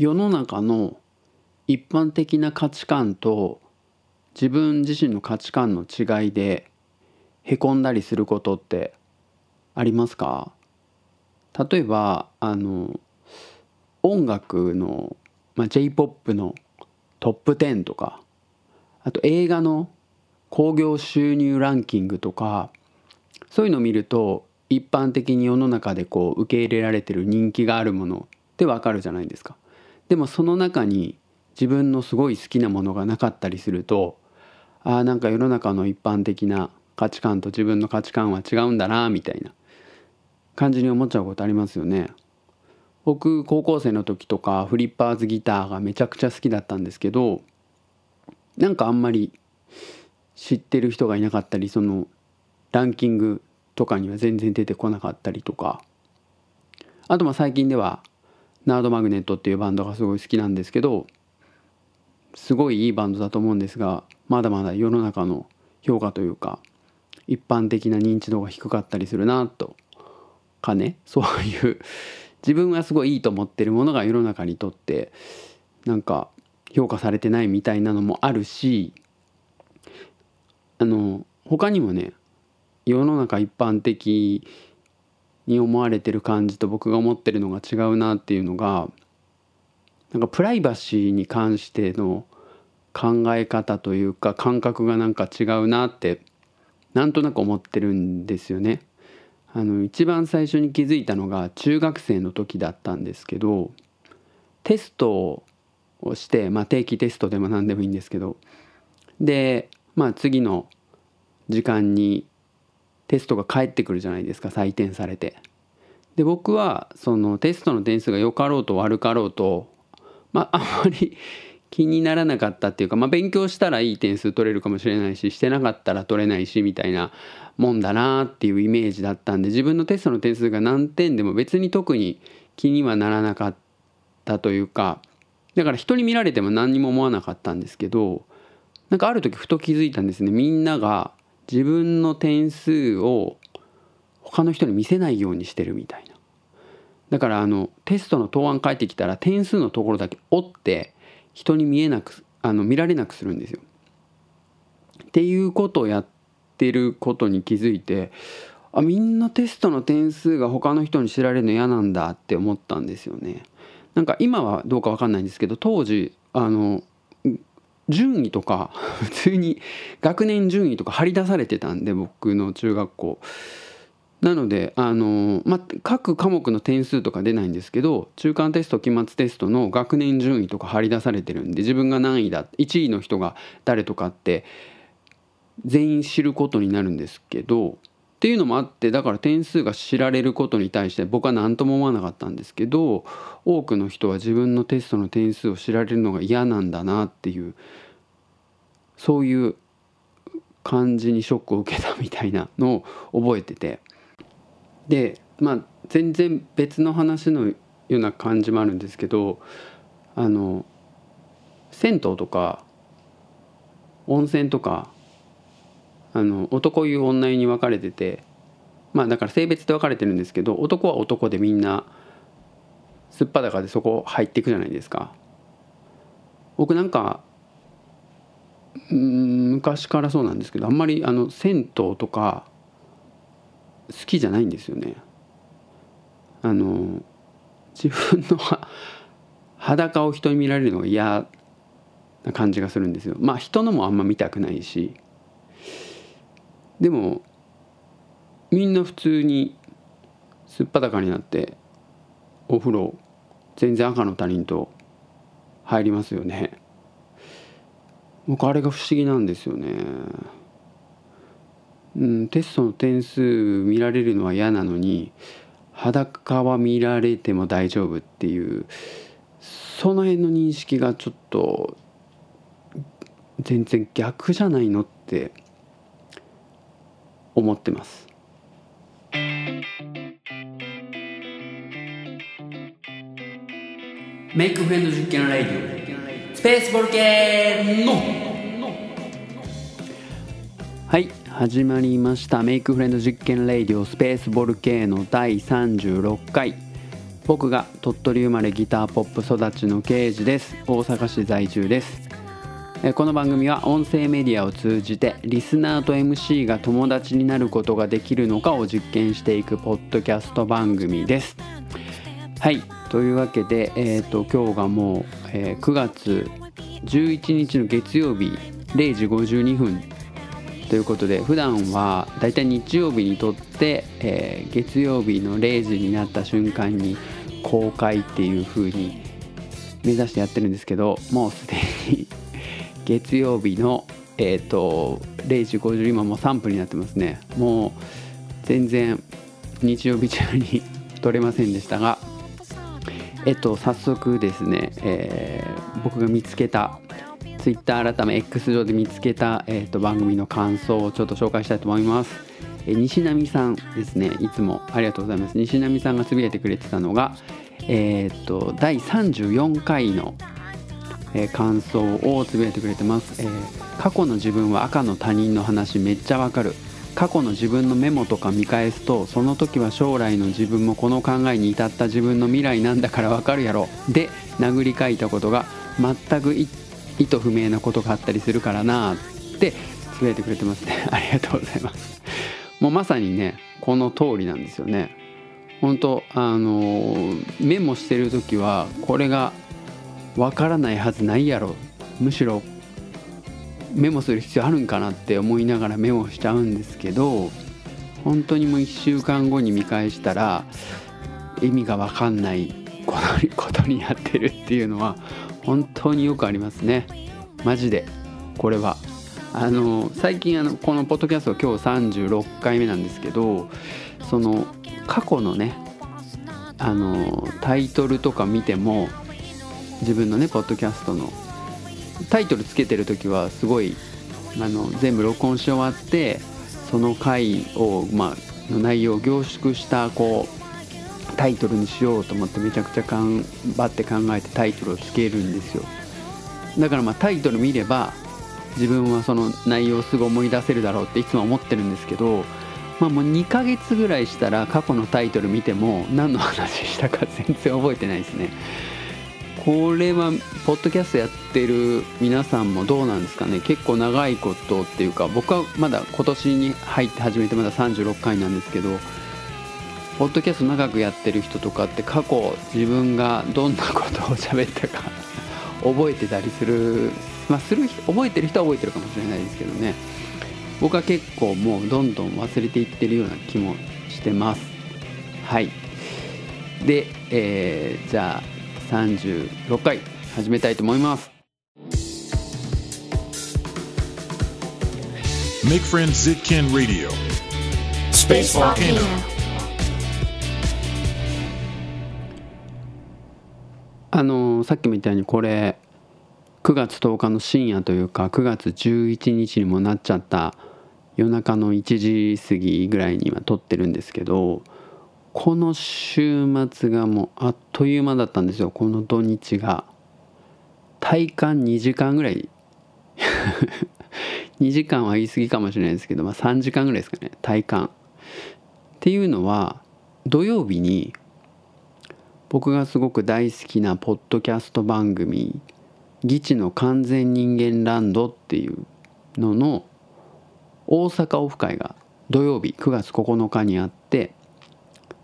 世の中の一般的な価値観と自分自身の価値観の違いでへこんだりすることってありますか？例えばあの音楽の、まあ、j p o p のトップ10とかあと映画の興行収入ランキングとかそういうのを見ると一般的に世の中でこう受け入れられてる人気があるものってわかるじゃないですか。でもその中に自分のすごい好きなものがなかったりするとああなんか世の中の一般的な価値観と自分の価値観は違うんだなみたいな感じに思っちゃうことありますよね。僕高校生の時とかフリッパーズギターがめちゃくちゃ好きだったんですけどなんかあんまり知ってる人がいなかったりそのランキングとかには全然出てこなかったりとかあとまあ最近ではナードマグネットっていうバンドがすごい好きなんですけどすごいいいバンドだと思うんですがまだまだ世の中の評価というか一般的な認知度が低かったりするなとかね。そういう自分がすごいいいと思ってるものが世の中にとってなんか評価されてないみたいなのもあるしあの他にもね世の中一般的に思われてる感じと僕が思ってるのが違うなっていうのがなんかプライバシーに関しての考え方というか感覚がなんか違うなってなんとなく思ってるんですよね。あの一番最初に気づいたのが中学生の時だったんですけどテストをして、まあ、定期テストでも何でもいいんですけどで、まあ、次の時間にテストが返ってくるじゃないですか採点されて。で僕はそのテストの点数が良かろうと悪かろうとまああんまり 気にならなかったっていうか、まあ、勉強したらいい点数取れるかもしれないししてなかったら取れないしみたいなもんだなっていうイメージだったんで自分のテストの点数が何点でも別に特に気にはならなかったというかだから人に見られても何にも思わなかったんですけどなんかある時ふと気づいたんですねみんなが自分の点数を他の人に見せないようにしてるみたいなだからあのテストの答案返ってきたら点数のところだけ折って人に見えなくあの見られなくするんですよ。っていうことをやってることに気づいてあみんなテストの点数が他の人に知られるの嫌なんだって思ったんですよね。なんか今はどうか分かんないんですけど当時あの順位とか 普通に学年順位とか張り出されてたんで僕の中学校。なのであの、ま各科目の点数とか出ないんですけど中間テスト期末テストの学年順位とか張り出されてるんで自分が何位だ1位の人が誰とかって全員知ることになるんですけどっていうのもあってだから点数が知られることに対して僕は何とも思わなかったんですけど多くの人は自分のテストの点数を知られるのが嫌なんだなっていうそういう感じにショックを受けたみたいなのを覚えてて。でまあ全然別の話のような感じもあるんですけどあの銭湯とか温泉とかあの男湯女湯に分かれててまあだから性別で分かれてるんですけど男は男でみんなすっぱだかでそこ入っていくじゃないですか。僕なんかうん昔からそうなんですけどあんまりあの銭湯とか好きじゃないんですよね。あの自分の 裸を人に見られるのが嫌な感じがするんですよ。まあ人のもあんま見たくないしでもみんな普通にすっぱだかになってお風呂全然赤の他人と入りますよね。僕あれが不思議なんですよね。うん、テストの点数見られるのは嫌なのに裸は見られても大丈夫っていうその辺の認識がちょっと全然逆じゃないのって思ってます。メイクフレンド実験ライディオ。スペースボルケーノはい始まりました。メイクフレンド実験レイディオ。スペースボルケーノ第36回。僕が鳥取生まれギターポップ育ちの刑事です。大阪市在住です。えこの番組は音声メディアを通じてリスナーと MC が友達になることができるのかを実験していくポッドキャスト番組です。はいというわけで、えーと、今日がもう、えー、9月11日の月曜日0時52分ということで普段はだいたい日曜日にとって、えー、月曜日の0時になった瞬間に公開っていう風に目指してやってるんですけどもうすでに月曜日のえ、ー、と0時50今もう3分になってますね。もう全然日曜日中に撮れませんでしたがえっと早速ですね、えー、僕が見つけたツイッター改め X 上で見つけた、えーと、番組の感想をちょっと紹介したいと思います。えー、西波さんですね。いつもありがとうございます。西波さんがつぶやいてくれてたのが、えーと、第34回の、えー、感想をつぶやいてくれてます、えー、過去の自分は赤の他人の話めっちゃわかる。過去の自分のメモとか見返すとその時は将来の自分もこの考えに至った自分の未来なんだからわかるやろ。で殴り書いたことが全く意図不明なことがあったりするからなってつぶやいてくれてますね。ありがとうございます。もうまさにねこの通りなんですよね。本当あのメモしてる時はこれがわからないはずないやろ。むしろメモする必要あるんかなって思いながらメモしちゃうんですけど本当にもう1週間後に見返したら意味が分かんない ことになってるっていうのは本当によくありますね。マジで。これは。あの最近あのこのポッドキャスト今日36回目なんですけどその過去のねあのタイトルとか見ても自分のねポッドキャストのタイトルつけてる時はすごいあの全部録音し終わってその回を、まあ、の内容を凝縮したこうタイトルにしようと思ってめちゃくちゃ頑張って考えてタイトルをつけるんですよ。だからまあタイトル見れば自分はその内容をすぐ思い出せるだろうっていつも思ってるんですけどまあもう2ヶ月ぐらいしたら過去のタイトル見ても何の話したか全然覚えてないですね。これはポッドキャストやってる皆さんもどうなんですかね？結構長いことっていうか僕はまだ今年に入って始めてまだ36回なんですけどポッドキャスト長くやってる人とかって過去自分がどんなことを喋ったか 覚えてたりするまあする覚えてる人は覚えてるかもしれないですけどね。僕は結構もうどんどん忘れていってるような気もしてます。はい。で、えー、じゃあ36回始めたいと思います。Make Friends Zitkin Radio. Space Volcano あのさっきみたいにこれ9月10日の深夜というか9月11日にもなっちゃった夜中の1時過ぎぐらいに今撮ってるんですけどこの週末がもうあっという間だったんですよ。この土日が。体感2時間ぐらい。2時間は言い過ぎかもしれないですけど、まあ、3時間ぐらいですかね。体感。っていうのは土曜日に僕がすごく大好きなポッドキャスト番組「ギチの完全人間ランド」っていうのの大阪オフ会が土曜日9月9日にあって、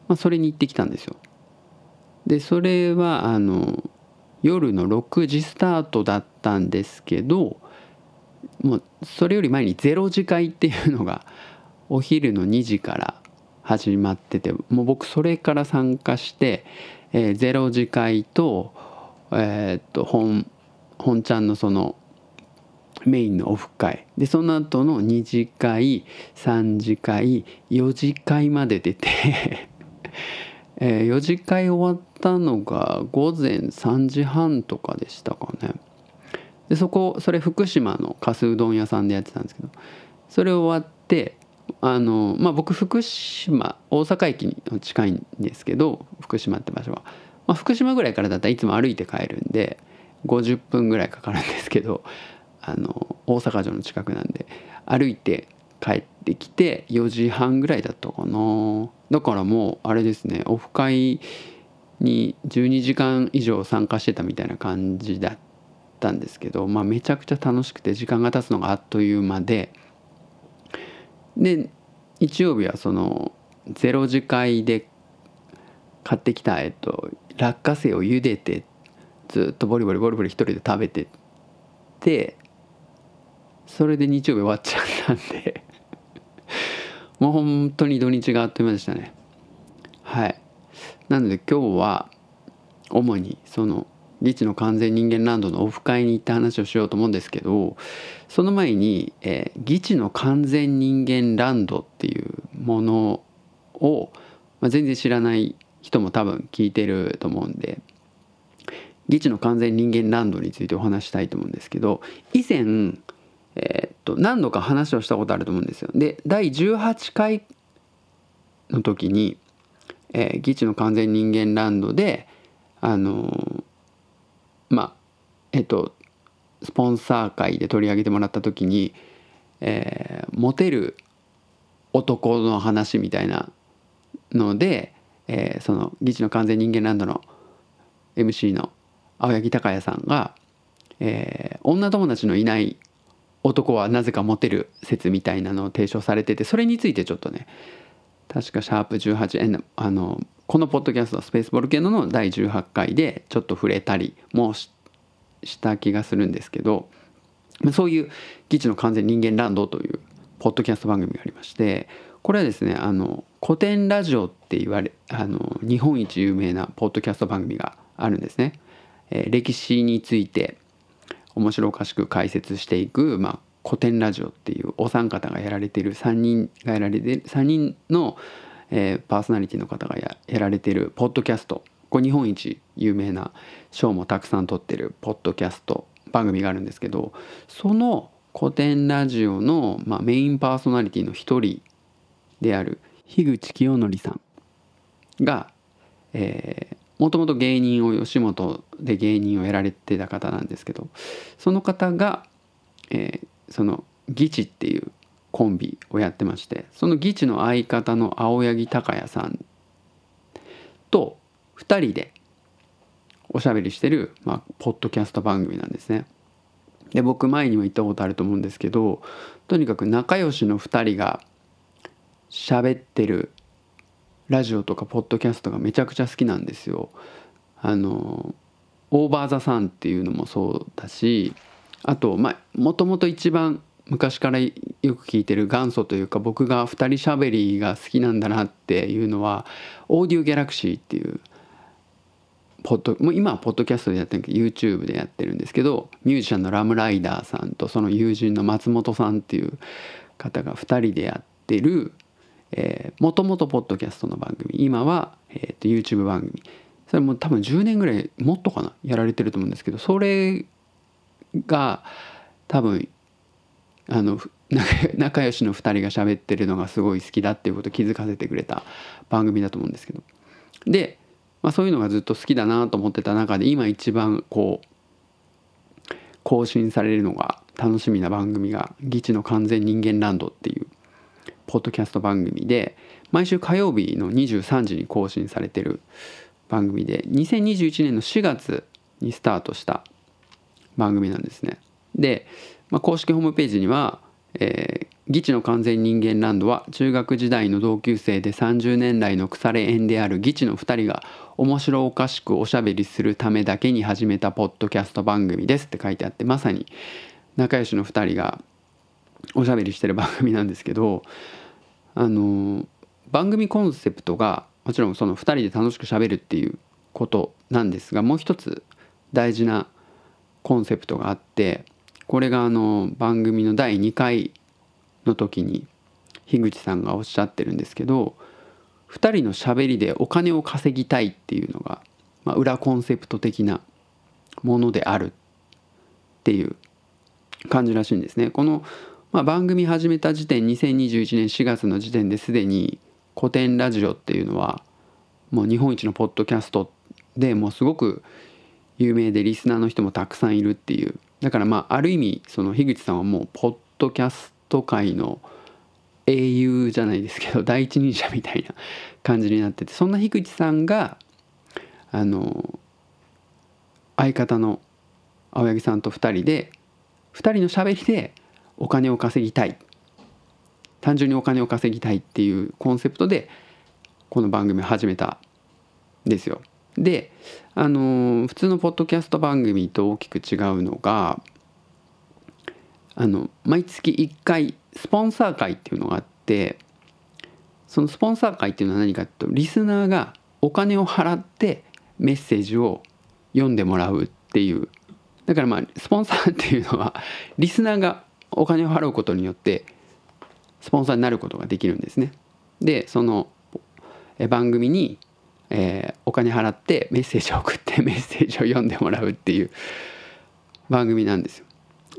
まあ、それに行ってきたんですよ。でそれはあの夜の6時スタートだったんですけどもうそれより前に0時会っていうのがお昼の2時から始まっててもう僕それから参加してえー、ゼロ次会と,、えー、っと本本ちゃんのそのメインのオフ会でその後の2次会3次会4次会まで出てえー、4次会終わったのが午前3時半とかでしたかね。でそこそれ福島のかすうどん屋さんでやってたんですけどそれ終わってあのまあ僕福島大阪駅に近いんですけど福島って場所は、まあ、福島ぐらいからだったらいつも歩いて帰るんで50分ぐらいかかるんですけどあの大阪城の近くなんで歩いて帰ってきて4時半ぐらいだったかな。だからもうあれですねオフ会に12時間以上参加してたみたいな感じだったんですけど、まあ、めちゃくちゃ楽しくて時間が経つのがあっという間で。で日曜日はそのゼロ次会で買ってきた、えっと、落花生を茹でてずっとボリボリボリボリ一人で食べててそれで日曜日終わっちゃったんで。もう本当に土日があっという間でしたね。はい。なので今日は主にそのリチの完全人間ランドのオフ会に行った話をしようと思うんですけどその前に、えー、ギチの完全人間ランドっていうものを、まあ、全然知らない人も多分聞いてると思うんでギチの完全人間ランドについてお話したいと思うんですけど以前、えー、と何度か話をしたことあると思うんですよ。で第18回の時に、えー、ギチの完全人間ランドであのー、まあえっとスポンサー会で取り上げてもらった時に、えー、モテる男の話みたいなので、えー、その「議事の完全人間ランド」の MC の青柳高也さんが、えー、女友達のいない男はなぜかモテる説みたいなのを提唱されててそれについてちょっとね確かシャープ18あのこのポッドキャスト「スペースボルケノ」の第18回でちょっと触れたりもした気がするんですけどそういう「基地の完全人間ランド」というポッドキャスト番組がありましてこれはですねあの古典ラジオって言われあの日本一有名なポッドキャスト番組があるんですね。えー、歴史について面白おかしく解説していく、まあ、古典ラジオっていうお三方がやられてる3人がやられてる3人の、えー、パーソナリティの方がやられてるポッドキャスト。これ日本一有名な賞もたくさん取ってるポッドキャスト番組があるんですけどその古典ラジオの、まあ、メインパーソナリティの一人である樋口清則さんが、えー、もともと芸人を吉本で芸人をやられてた方なんですけどその方が、えー、その義地っていうコンビをやってましてその義地の相方の青柳高也さんと2人でおしゃべりしてる、まあ、ポッドキャスト番組なんですね。で僕前にも言ったことあると思うんですけどとにかく仲良しの2人が喋ってるラジオとかポッドキャストがめちゃくちゃ好きなんですよ。あのオーバー・ザ・サンっていうのもそうだしあとまあもともと一番昔からよく聞いてる元祖というか僕が2人しゃべりが好きなんだなっていうのはオーディオギャラクシーっていうポッドもう今はポッドキャストでやってるけど YouTube でやってるんですけどミュージシャンのラムライダーさんとその友人の松本さんっていう方が2人でやってるえもともとポッドキャストの番組今は、えー、と YouTube 番組。それも多分10年ぐらいもっとかなやられてると思うんですけどそれが多分あの 仲良しの2人が喋ってるのがすごい好きだっていうことを気づかせてくれた番組だと思うんですけど。で、まあ、そういうのがずっと好きだなと思ってた中で今一番こう更新されるのが楽しみな番組が「ギチの完全人間ランド」っていうポッドキャスト番組で毎週火曜日の23時に更新されてる番組で2021年の4月にスタートした番組なんですね。で、まあ、公式ホームページには「えー、ギチの完全人間ランドは中学時代の同級生で30年来の腐れ縁であるギチの2人が面白おかしくおしゃべりするためだけに始めたポッドキャスト番組です」って書いてあってまさに仲良しの2人がおしゃべりしてる番組なんですけどあの番組コンセプトがもちろんその2人で楽しくしゃべるっていうことなんですがもう一つ大事なコンセプトがあってこれがあの番組の第2回の時に樋口さんがおっしゃってるんですけど2人のしゃべりでお金を稼ぎたいっていうのが、まあ、裏コンセプト的なものであるっていう感じらしいんですね。このまあ、番組始めた時点2021年4月の時点ですでに古典ラジオっていうのはもう日本一のポッドキャストでもうすごく有名でリスナーの人もたくさんいるっていう。だからまあある意味その樋口さんはもうポッドキャスト界の英雄じゃないですけど第一人者みたいな感じになっててそんな樋口さんがあの相方の青柳さんと2人で2人のしゃべりでお金を稼ぎたい単純にお金を稼ぎたいっていうコンセプトでこの番組を始めたんですよ。であの普通のポッドキャスト番組と大きく違うのがあの毎月1回スポンサー会っていうのがあってそのスポンサー会っていうのは何かっていうとリスナーがお金を払ってメッセージを読んでもらうっていうだからまあスポンサーっていうのはリスナーがお金を払うことによってスポンサーになることができるんですね。でその番組に、えー、お金払ってメッセージを送って メッセージを読んでもらうっていう番組なんですよ。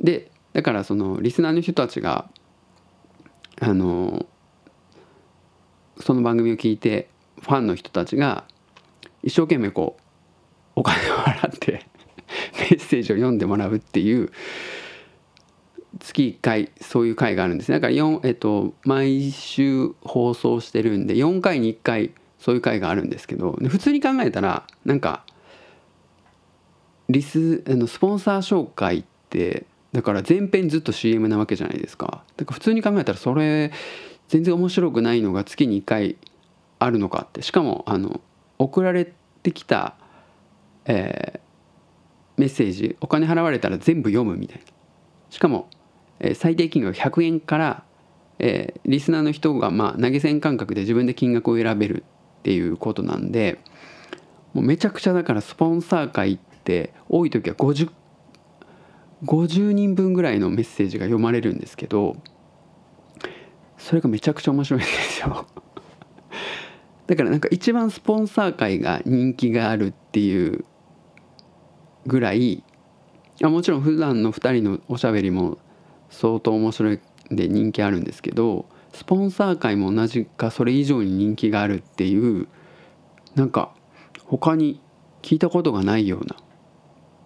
でだからそのリスナーの人たちがあのその番組を聞いてファンの人たちが一生懸命こうお金を払って メッセージを読んでもらうっていう月1回そういう回があるんですね。だから4、えっと、毎週放送してるんで4回に1回そういう回があるんですけど普通に考えたらなんかリスあのスポンサー紹介ってだから前編ずっと CM なわけじゃないですか。だから普通に考えたらそれ全然面白くないのが月に1回あるのかって。しかもあの送られてきた、えー、メッセージお金払われたら全部読むみたいな。しかも、最低金額100円から、えー、リスナーの人がまあ投げ銭感覚で自分で金額を選べるっていうことなんでもうめちゃくちゃだからスポンサー会って多い時は50 50人分ぐらいのメッセージが読まれるんですけどそれがめちゃくちゃ面白いんですよ。だからなんか一番スポンサー会が人気があるっていうぐらいあもちろん普段の2人のおしゃべりも相当面白いで人気あるんですけどスポンサー界も同じかそれ以上に人気があるっていうなんか他に聞いたことがないような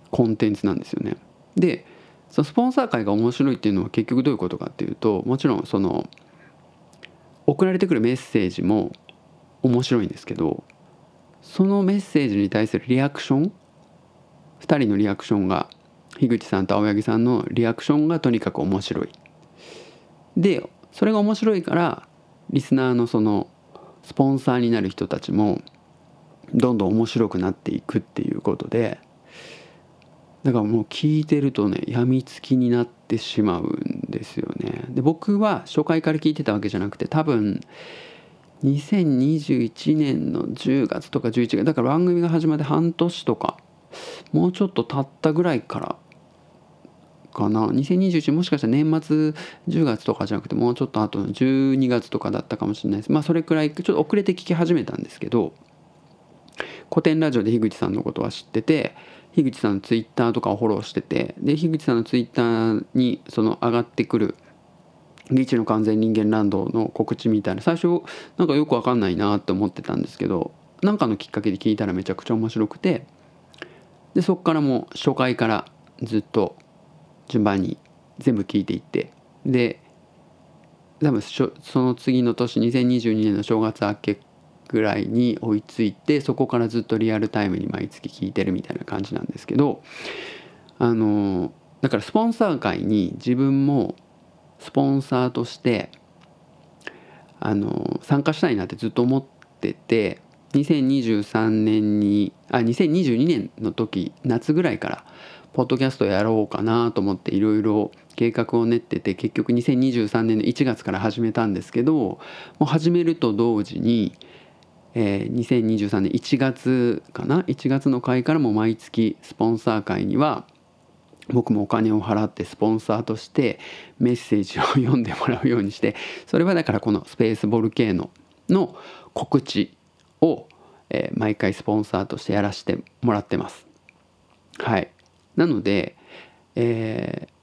コンテンツなんですよね。でそのスポンサー界が面白いっていうのは結局どういうことかっていうともちろんその送られてくるメッセージも面白いんですけどそのメッセージに対するリアクション2人のリアクションが樋口さんと青柳さんのリアクションがとにかく面白い。でそれが面白いからリスナーのそのスポンサーになる人たちもどんどん面白くなっていくっていうことでだからもう聞いてるとねやみつきになってしまうんですよね。で僕は初回から聞いてたわけじゃなくて多分2021年の10月とか11月だから番組が始まって半年とかもうちょっと経ったぐらいからかな？2021もしかしたら年末10月とかじゃなくてもうちょっと後の12月とかだったかもしれないです。まあそれくらいちょっと遅れて聞き始めたんですけど古典ラジオで樋口さんのことは知ってて樋口さんのツイッターとかをフォローしててで樋口さんのツイッターにその上がってくる「リチの完全人間ランド」の告知みたいな最初なんかよく分かんないなって思ってたんですけど何かのきっかけで聞いたらめちゃくちゃ面白くてでそこからもう初回からずっと順番に全部聞いていって。で多分その次の年2022年の正月明けぐらいに追いついてそこからずっとリアルタイムに毎月聞いてるみたいな感じなんですけどあのだからスポンサー界に自分もスポンサーとしてあの参加したいなってずっと思ってて2023年にあ2022年の時夏ぐらいからポッドキャストやろうかなと思っていろいろ計画を練ってて結局2023年の1月から始めたんですけどもう始めると同時に、えー、2023年1月かな？1月の回からも毎月スポンサー会には僕もお金を払ってスポンサーとしてメッセージを読んでもらうようにしてそれはだからこのスペースボルケーノの告知を、えー、毎回スポンサーとしてやらせてもらってます。はい、なので、えー、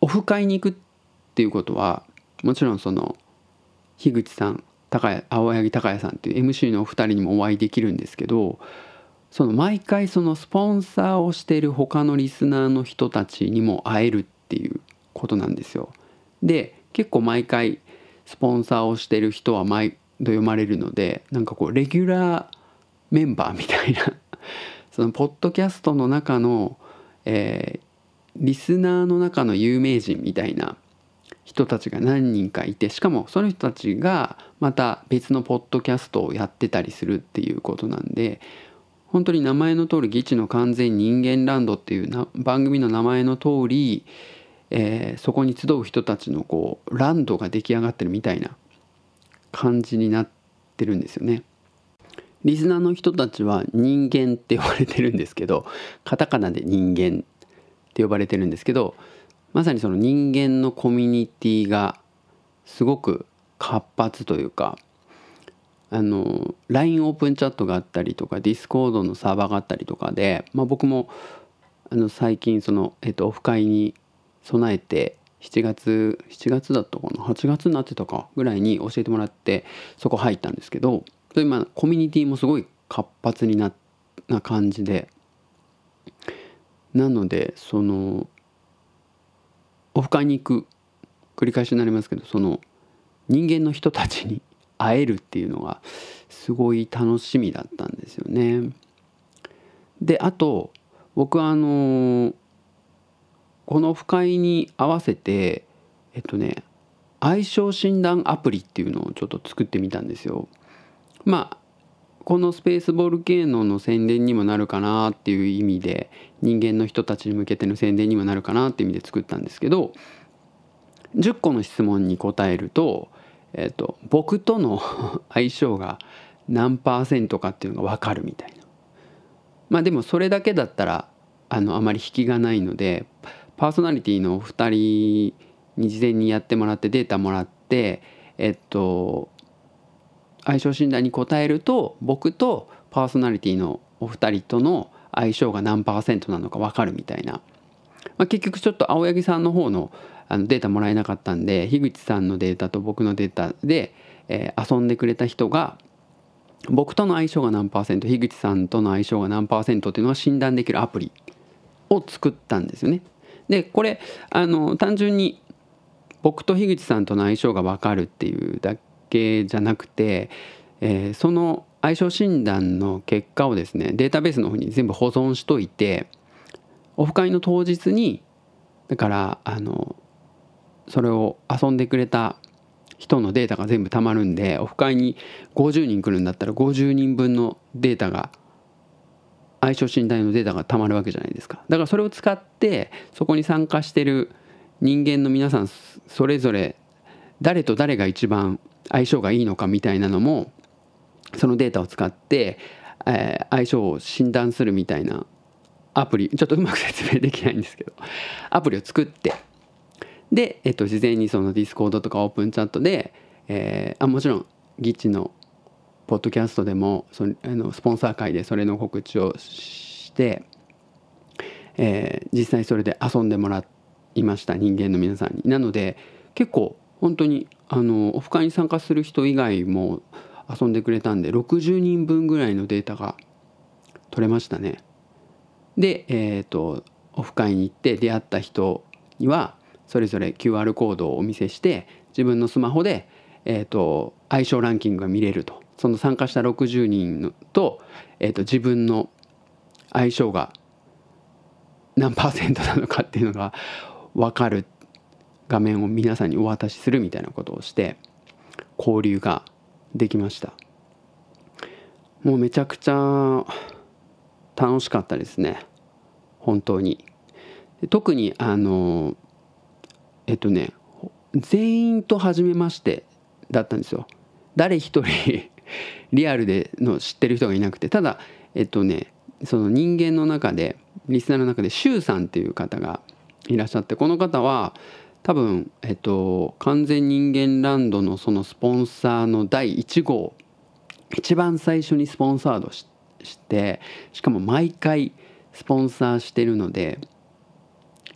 オフ会に行くっていうことはもちろんその樋口さん高谷青柳高也さんっていう MC のお二人にもお会いできるんですけどその毎回そのスポンサーをしている他のリスナーの人たちにも会えるっていうことなんですよ。で結構毎回スポンサーをしてる人は毎度読まれるのでなんかこうレギュラーメンバーみたいなそのポッドキャストの中の、えー、リスナーの中の有名人みたいな人たちが何人かいてしかもその人たちがまた別のポッドキャストをやってたりするっていうことなんで本当に名前の通り「義地の完全人間ランド」っていうな番組の名前の通り、えー、そこに集う人たちのこうランドが出来上がってるみたいな感じになってるんですよね。リスナーの人たちは人間って呼ばれてるんですけど カタカナで人間って呼ばれてるんですけどまさにその人間のコミュニティがすごく活発というかあの LINE オープンチャットがあったりとか Discord のサーバーがあったりとかで、まあ、僕もあの最近その、えっと、オフ会に備えて7月7月だったかな？8月になってたかぐらいに教えてもらってそこ入ったんですけどそれまあコミュニティもすごい活発になな感じでなのでそのオフ会に行く繰り返しになりますけどその人間の人たちに 会えるっていうのがすごい楽しみだったんですよね。であと僕はあのこのオフ会に合わせてえっとね相性診断アプリっていうのをちょっと作ってみたんですよ。まあこのスペースボール系能の宣伝にもなるかなっていう意味で人間の人たちに向けての宣伝にもなるかなっていう意味で作ったんですけど10個の質問に答えると,、えーと、僕との 相性が何パーセントかっていうのが分かるみたいな。まあでもそれだけだったらあのあまり引きがないのでパーソナリティのお二人に事前にやってもらってデータもらってえっと相性診断に答えると僕とパーソナリティのお二人との相性が何パーセントなのか分かるみたいな、まあ、結局ちょっと青柳さんの方のあのデータもらえなかったんで樋口さんのデータと僕のデータで、えー、遊んでくれた人が僕との相性が何パーセント樋口さんとの相性が何パーセントっていうのが診断できるアプリを作ったんですよね。でこれあの単純に僕と樋口さんとの相性が分かるっていうだけじゃなくて、えー、その相性診断の結果をですねデータベースの方に全部保存しといてオフ会の当日にだからあのそれを遊んでくれた人のデータが全部たまるんでオフ会に50人来るんだったら50人分のデータが相性診断のデータがたまるわけじゃないですか。だからそれを使ってそこに参加してる人間の皆さんそれぞれ誰と誰が一番相性がいいのかみたいなのもそのデータを使って、えー、相性を診断するみたいなアプリちょっとうまく説明できないんですけどアプリを作ってで、えっと、事前にそのディスコードとかオープンチャットで、えー、あもちろんギチのポッドキャストでもそあのスポンサー回でそれの告知をして、えー、実際それで遊んでもらいました人間の皆さんに。なので結構本当にあのオフ会に参加する人以外も遊んでくれたんで60人分ぐらいのデータが取れましたね。で、えーと、オフ会に行って出会った人にはそれぞれ QR コードをお見せして自分のスマホで、えーと、相性ランキングが見れるとその参加した60人と,、えーと自分の相性が何パーセントなのかっていうのが分かる画面を皆さんにお渡しするみたいなことをして交流ができました。もうめちゃくちゃ楽しかったですね。本当に。特にあのえっとね全員と初めましてだったんですよ。誰一人 リアルでの知ってる人がいなくて。ただえっとねその人間の中でリスナーの中で周さんっていう方がいらっしゃってこの方は多分、えっと、完全人間ランドのそのスポンサーの第1号一番最初にスポンサードしてしかも毎回スポンサーしてるので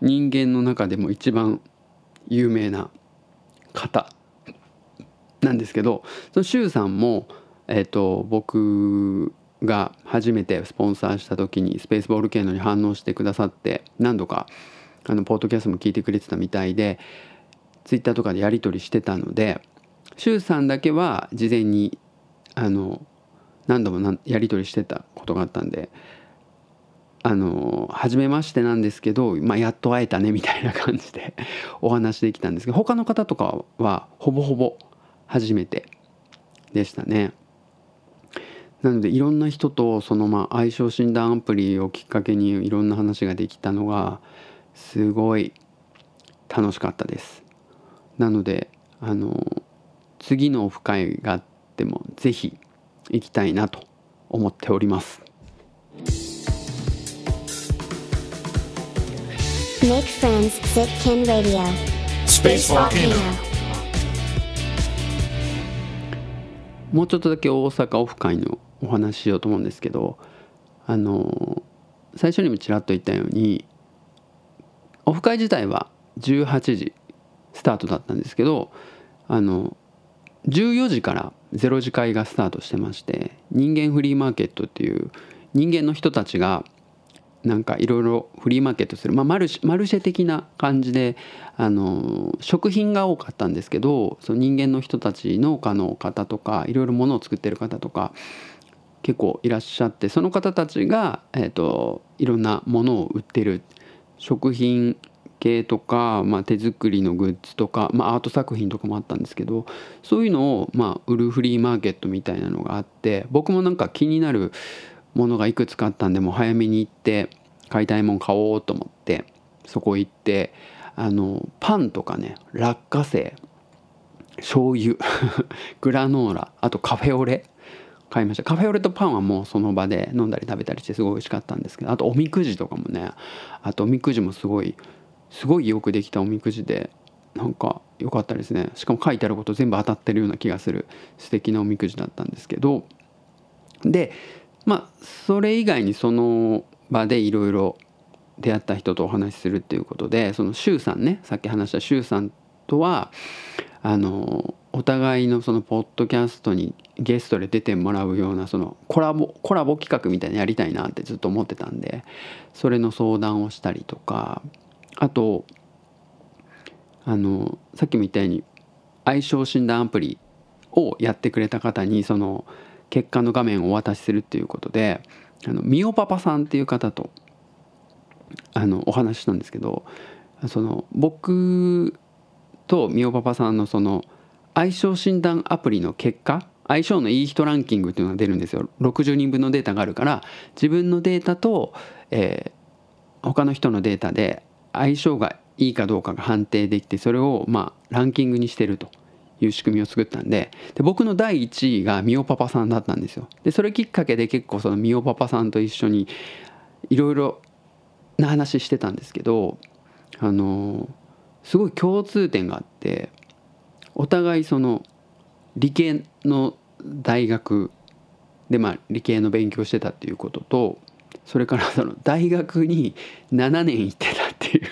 人間の中でも一番有名な方なんですけどその周さんも、えっと、僕が初めてスポンサーした時にスペースボール系のに反応してくださって何度かあのポッドキャストも聞いてくれてたみたいでツイッターとかでやり取りしてたので周さんだけは事前にあの何度もやり取りしてたことがあったんであの初めましてなんですけど、まあ、やっと会えたねみたいな感じで お話できたんですけど他の方とかはほぼほぼ初めてでしたね。なのでいろんな人とそのまあ相性診断アプリをきっかけにいろんな話ができたのがすごい楽しかったです。なのであの次のオフ会があっても是非行きたいなと思っております。Make friends, Sitkin Radio. Space Volcano. もうちょっとだけ大阪オフ会のお話ししようと思うんですけどあの最初にもちらっと言ったようにオフ会自体は18時スタートだったんですけどあの14時から0時会がスタートしてまして人間フリーマーケットっていう人間の人たちがなんかいろいろフリーマーケットする、まあ、マルシェ的な感じであの食品が多かったんですけどその人間の人たち農家の方とかいろいろ物を作ってる方とか結構いらっしゃってその方たちが、えーと、いろんなものを売ってる食品系とか、まあ、手作りのグッズとか、まあ、アート作品とかもあったんですけどそういうのを、まあ、売るフリーマーケットみたいなのがあって僕もなんか気になるものがいくつかあったんでもう早めに行って買いたいもん買おうと思ってそこ行ってあのパンとかね落花生醤油 グラノーラあとカフェオレ買いました。カフェオレとパンはもうその場で飲んだり食べたりしてすごい美味しかったんですけどあとおみくじとかもねあとおみくじもすごいすごいよくできたおみくじでなんか良かったですね。しかも書いてあること全部当たってるような気がする。素敵なおみくじだったんですけど。でまあそれ以外にその場でいろいろ出会った人とお話しするっていうことでその周さんねさっき話した周さんとはあのお互いのそのポッドキャストにゲストで出てもらうようなそのコラボコラボ企画みたいなやりたいなってずっと思ってたんでそれの相談をしたりとかあとあのさっきも言ったように相性診断アプリをやってくれた方にその結果の画面をお渡しするっていうことであのミオパパさんっていう方とあのお話ししたんですけどその僕とミオパパさんのその相性診断アプリの結果相性のいい人ランキングっていうのが出るんですよ。60人分のデータがあるから自分のデータと、えー、他の人のデータで相性がいいかどうかが判定できてそれをまあランキングにしてるという仕組みを作ったんでで僕の第1位がミオパパさんだったんですよ。でそれきっかけで結構そのミオパパさんと一緒にいろいろな話してたんですけどあのすごい共通点があってお互いその理系の大学でまあ理系の勉強してたっていうこととそれからその大学に7年行ってたっていう。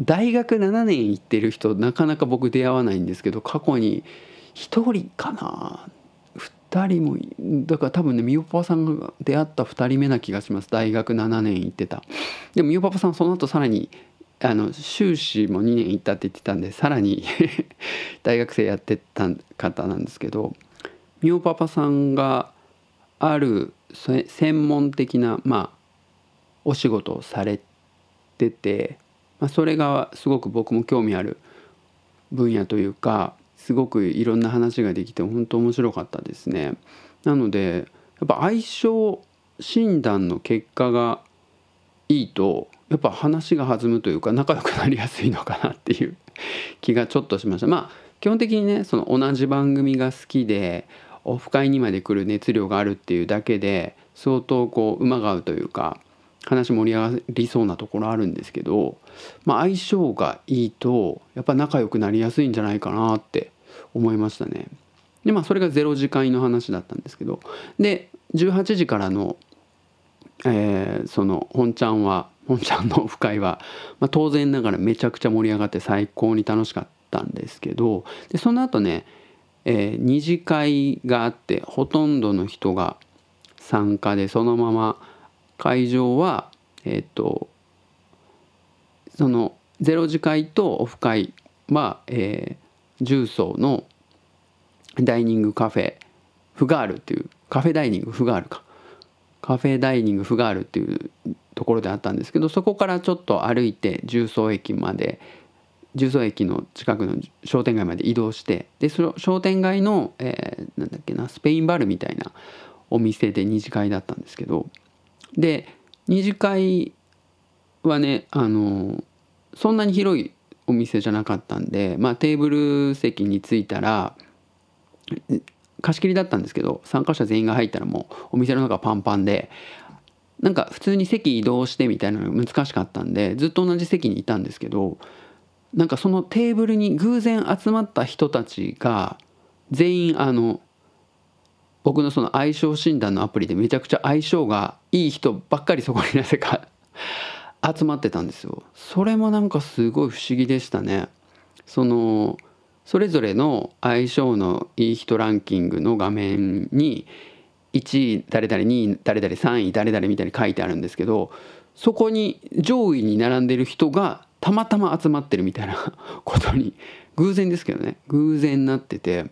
大学7年行ってる人なかなか僕出会わないんですけど過去に1人かな。2人もだから多分ねみおパパさんが出会った2人目な気がします。大学7年行ってた。でもみおパパさんその後さらにあの修士も2年行ったって言ってたんでさらに 大学生やってた方なんですけどみおパパさんがある専門的なまあお仕事をされててまあ、それがすごく僕も興味ある分野というかすごくいろんな話ができて本当面白かったですね。なのでやっぱ相性診断の結果がいいとやっぱ話が弾むというか仲良くなりやすいのかなっていう気がちょっとしました。まあ基本的にねその同じ番組が好きでオフ会にまで来る熱量があるっていうだけで相当こう馬が合うというか話盛り上がりそうなところあるんですけど、まあ、相性がいいとやっぱ仲良くなりやすいんじゃないかなって思いましたね。でまあそれが0時会の話だったんですけどで18時からの、えー、その本ちゃんは本ちゃんのオフ会は、まあ、当然ながらめちゃくちゃ盛り上がって最高に楽しかったんですけどでその後ね、えー、2次会があってほとんどの人が参加でそのまま会場はえっ、とそのゼロ次会とオフ会は、えー、重曹のダイニングカフェフガールっていうカフェダイニングフガールか。カフェダイニングフガールっていうところであったんですけどそこからちょっと歩いて重曹駅まで重曹駅の近くの商店街まで移動してでその商店街の、えー、なんだっけなスペインバルみたいなお店で二次会だったんですけどで二次会はねあのそんなに広いお店じゃなかったんで、まあ、テーブル席に着いたら貸し切りだったんですけど参加者全員が入ったらもうお店の中パンパンでなんか普通に席移動してみたいなのが難しかったんでずっと同じ席にいたんですけどなんかそのテーブルに偶然集まった人たちが全員あの僕のその相性診断のアプリでめちゃくちゃ相性がいい人ばっかりそこになぜか 集まってたんですよ。それもなんかすごい不思議でしたね。そのそれぞれの相性のいい人ランキングの画面に1位誰々2位誰々3位誰々みたいに書いてあるんですけどそこに上位に並んでる人がたまたま集まってるみたいな ことに偶然ですけどね。偶然なってて。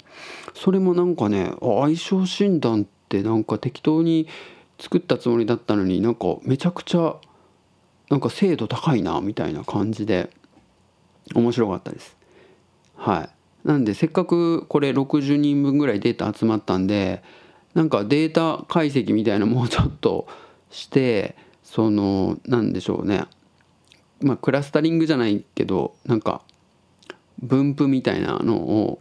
それもなんかね相性診断ってなんか適当に作ったつもりだったのになんかめちゃくちゃなんか精度高いなみたいな感じで面白かったです。はい。なんでせっかくこれ60人分ぐらいデータ集まったんでなんかデータ解析みたいなもうちょっとしてそのなんでしょうね。まあクラスタリングじゃないけどなんか分布みたいなのを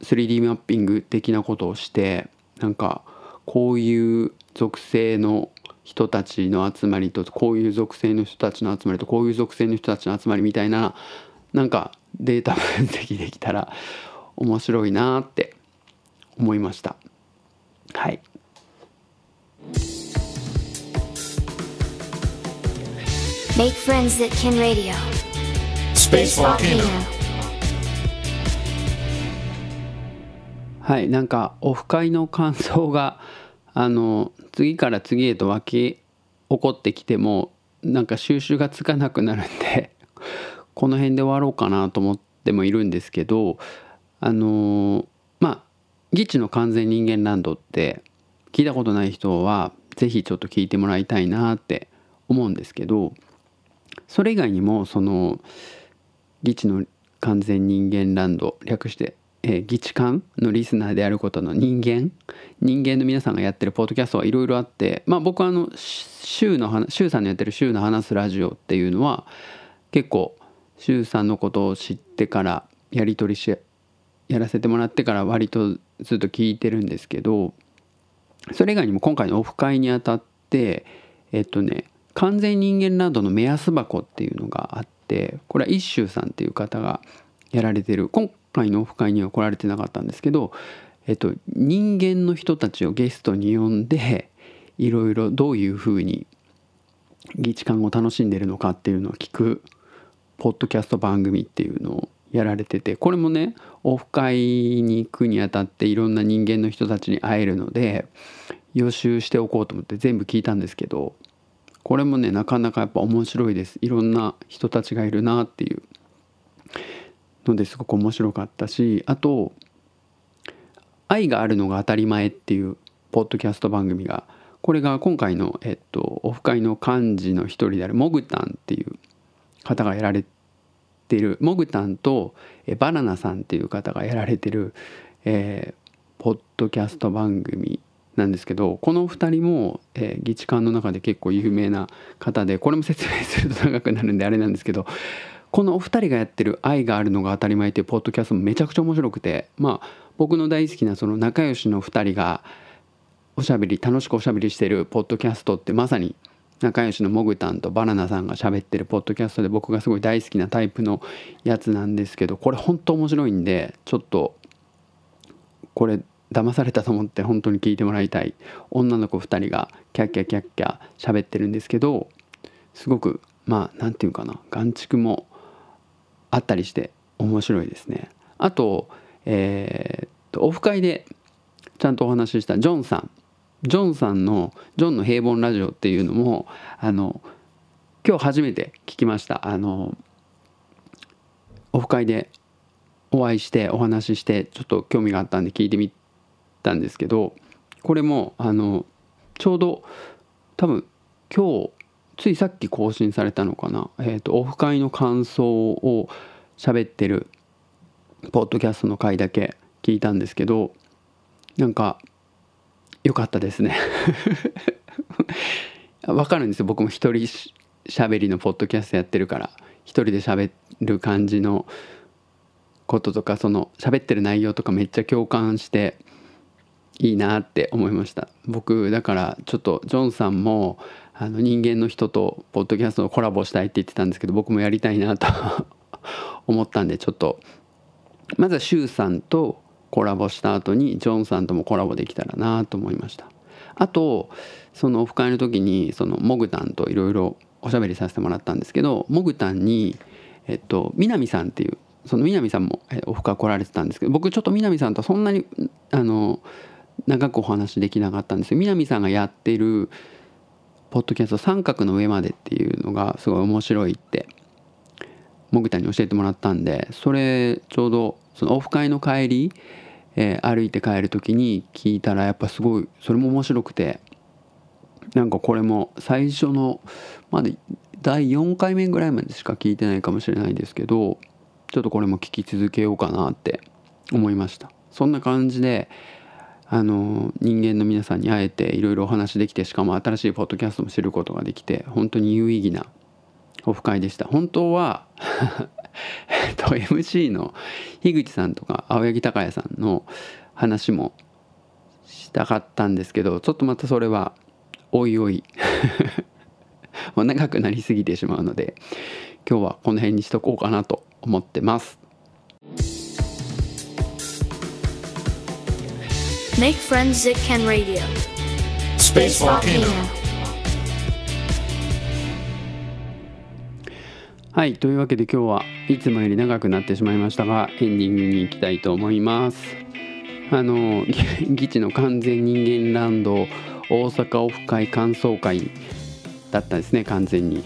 3D マッピング的なことをしてなんかこういう属性の人たちの集まりとこういう属性の人たちの集まりとこういう属性の人たちの集まりみたいななんかデータ分析できたら面白いなって思いました。はい Make friends that can radio. Space Volcano. はいなんかオフ会の感想が あの次から次へと湧き起こってきてもなんか収集がつかなくなるんで この辺で終わろうかなと思ってもいるんですけどあのま「ギチの完全人間ランド」って聞いたことない人は是非ちょっと聞いてもらいたいなって思うんですけどそれ以外にもその「ギチの完全人間ランド」略してえー、議地官のリスナーであることの人間人間の皆さんがやってるポッドキャストはいろいろあってまあ僕はあの週の週さんのやってる「週の話すラジオ」っていうのは結構周さんのことを知ってからやり取りしやらせてもらってから割とずっと聞いてるんですけどそれ以外にも今回のオフ会にあたってえっとね完全人間ランドの目安箱っていうのがあってこれは一周さんっていう方がやられてる今回のオフ会には来られてなかったんですけど、えっと、人間の人たちをゲストに呼んでいろいろどういうふうに議事感を楽しんでるのかっていうのを聞くポッドキャスト番組っていうのをやられててこれもねオフ会に行くにあたっていろんな人間の人たちに会えるので予習しておこうと思って全部聞いたんですけどこれもねなかなかやっぱ面白いです。いろんな人たちがいるなっていう。のですごく面白かったしあと「愛があるのが当たり前」っていうポッドキャスト番組がこれが今回の、えっと、オフ会の幹事の一人であるモグタンっていう方がやられているモグタンとバナナさんっていう方がやられてる、えー、ポッドキャスト番組なんですけどこのお二人も、えー、議事官の中で結構有名な方でこれも説明すると長くなるんであれなんですけどこのお二人がやってる「愛があるのが当たり前」っていうポッドキャストもめちゃくちゃ面白くてまあ僕の大好きなその仲良しの二人がおしゃべり楽しくおしゃべりしてるポッドキャストってまさに仲良しのモグタンとバナナさんが喋ってるポッドキャストで僕がすごい大好きなタイプのやつなんですけどこれ本当面白いんでちょっとこれ騙されたと思って本当に聞いてもらいたい女の子2人がキャッキャキャッキャ喋ってるんですけどすごくまあ何て言うかな眼畜もあったりして面白いですね。あと,、えー、とオフ会でちゃんとお話ししたジョンさんジョンさんの「ジョンの平凡ラジオ」っていうのもあの今日初めて聞きました。あのオフ会でお会いしてお話ししてちょっと興味があったんで聞いてみたんですけどこれもあのちょうど多分今日ついさっき更新されたのかな、えーと、オフ会の感想を喋ってるポッドキャストの回だけ聞いたんですけどなんか良かったですね。わかるんですよ。僕も一人しゃべりのポッドキャストやってるから。一人で喋る感じのこととかその喋ってる内容とかめっちゃ共感していいなって思いました。僕だからちょっとジョンさんもあの人間の人とポッドキャストのコラボしたいって言ってたんですけど僕もやりたいなと 思ったんでちょっとまずはシュウさんとコラボした後にジョンさんともコラボできたらなと思いました。あとそのオフ会の時にそのモグタンといろいろおしゃべりさせてもらったんですけどモグタンにえっと南さんっていうその南さんもオフ会来られてたんですけど僕ちょっと南さんとそんなにあの長くお話できなかったんですよ。南さんがやってるポッドキャスト「三角の上まで」っていうのがすごい面白いってもぐたに教えてもらったんでそれちょうどそのオフ会の帰り、えー、歩いて帰る時に聞いたらやっぱすごいそれも面白くてなんかこれも最初のまだ第4回目ぐらいまでしか聞いてないかもしれないですけどちょっとこれも聞き続けようかなって思いました。そんな感じであの人間の皆さんに会えていろいろお話できてしかも新しいポッドキャストも知ることができて本当に有意義なオフ会でした本当は えっと MC の樋口さんとか青柳高也さんの話もしたかったんですけどちょっとまたそれはおいおい もう長くなりすぎてしまうので今日はこの辺にしとこうかなと思ってます。Make friends that can radio. Space Volcano. はいというわけで今日はいつもより長くなってしまいましたがエンディングに行きたいと思います。あの 議地の完全人間ランド大阪オフ会感想会だったんですね完全に。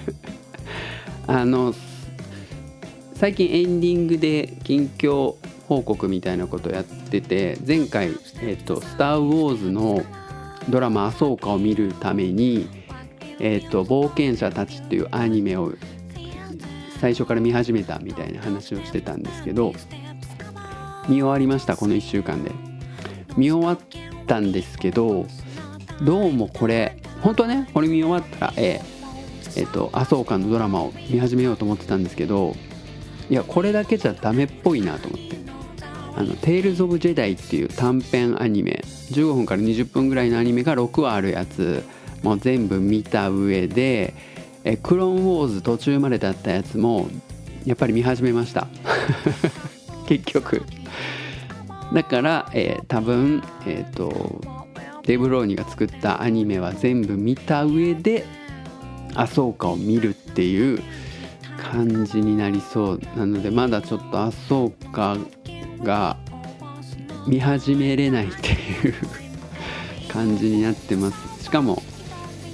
あの最近エンディングで近況報告みたいなことやってて前回「えーと、スター・ウォーズ」のドラマ「アソーカ」を見るために「えーと、冒険者たち」っていうアニメを最初から見始めたみたいな話をしてたんですけど見終わりましたこの1週間で。見終わったんですけどどうもこれ本当はねこれ見終わったらえー、えー、とアソーカのドラマを見始めようと思ってたんですけどいやこれだけじゃダメっぽいなと思って。あの「テイルズ・オブ・ジェダイ」っていう短編アニメ15分から20分ぐらいのアニメが6話あるやつもう全部見た上でえクローンウォーズ途中までだったやつもやっぱり見始めました。結局。だから、えー、多分えっ、ー、とデブローニが作ったアニメは全部見た上でアソーカを見るっていう感じになりそうなのでまだちょっとアソーカが見始めれないっていう感じになってます。しかも、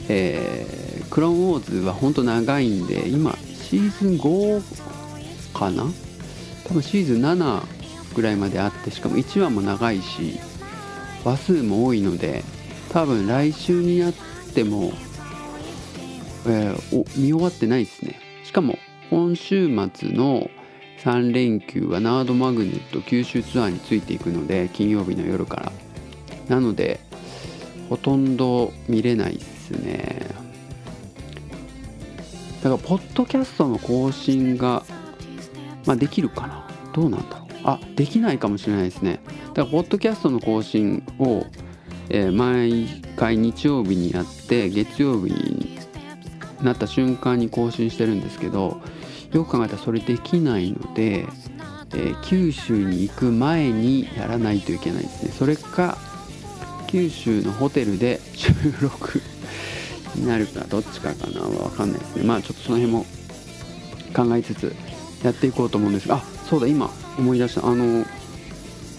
えー、クローンウォーズは本当長いんで今シーズン5かな？多分シーズン7ぐらいまであってしかも1話も長いし話数も多いので多分来週になっても、えー、お見終わってないですね。しかも今週末の3連休はナードマグネット九州ツアーについていくので金曜日の夜から。なのでほとんど見れないっす。ね。だからポッドキャストの更新が、まあ、できるかな。どうなんだろう。あできないかもしれないですね。だからポッドキャストの更新を、えー、毎回日曜日にやって月曜日になった瞬間に更新してるんですけどよく考えたらそれできないので、えー、九州に行く前にやらないといけないですね。それか九州のホテルで収録になるかどっちかかなわかんないですね。まあちょっとその辺も考えつつやっていこうと思うんですが。あそうだ今思い出した。あの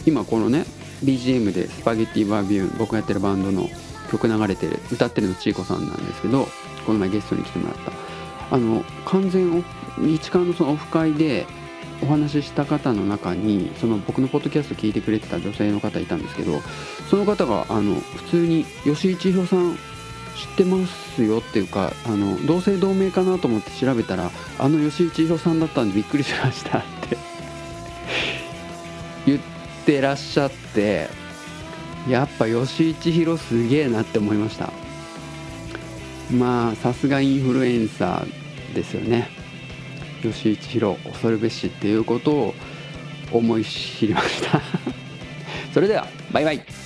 今このね BGM でスパゲッティバービューン僕がやってるバンドの曲流れてる歌ってるのちいこさんなんですけどこの前ゲストに来てもらった。あの完全一貫のそのオフ会でお話しした方の中にその僕のポッドキャスト聞いてくれてた女性の方いたんですけどその方があの普通に吉井千尋さん知ってますよっていうかあの同姓同名かなと思って調べたらあの吉井千尋さんだったんでびっくりしましたって。言ってらっしゃってやっぱ吉井千尋すげえなって思いました。まあさすがインフルエンサーですよね。吉井千尋恐るべしっていうことを思い知りました。それではバイバイ。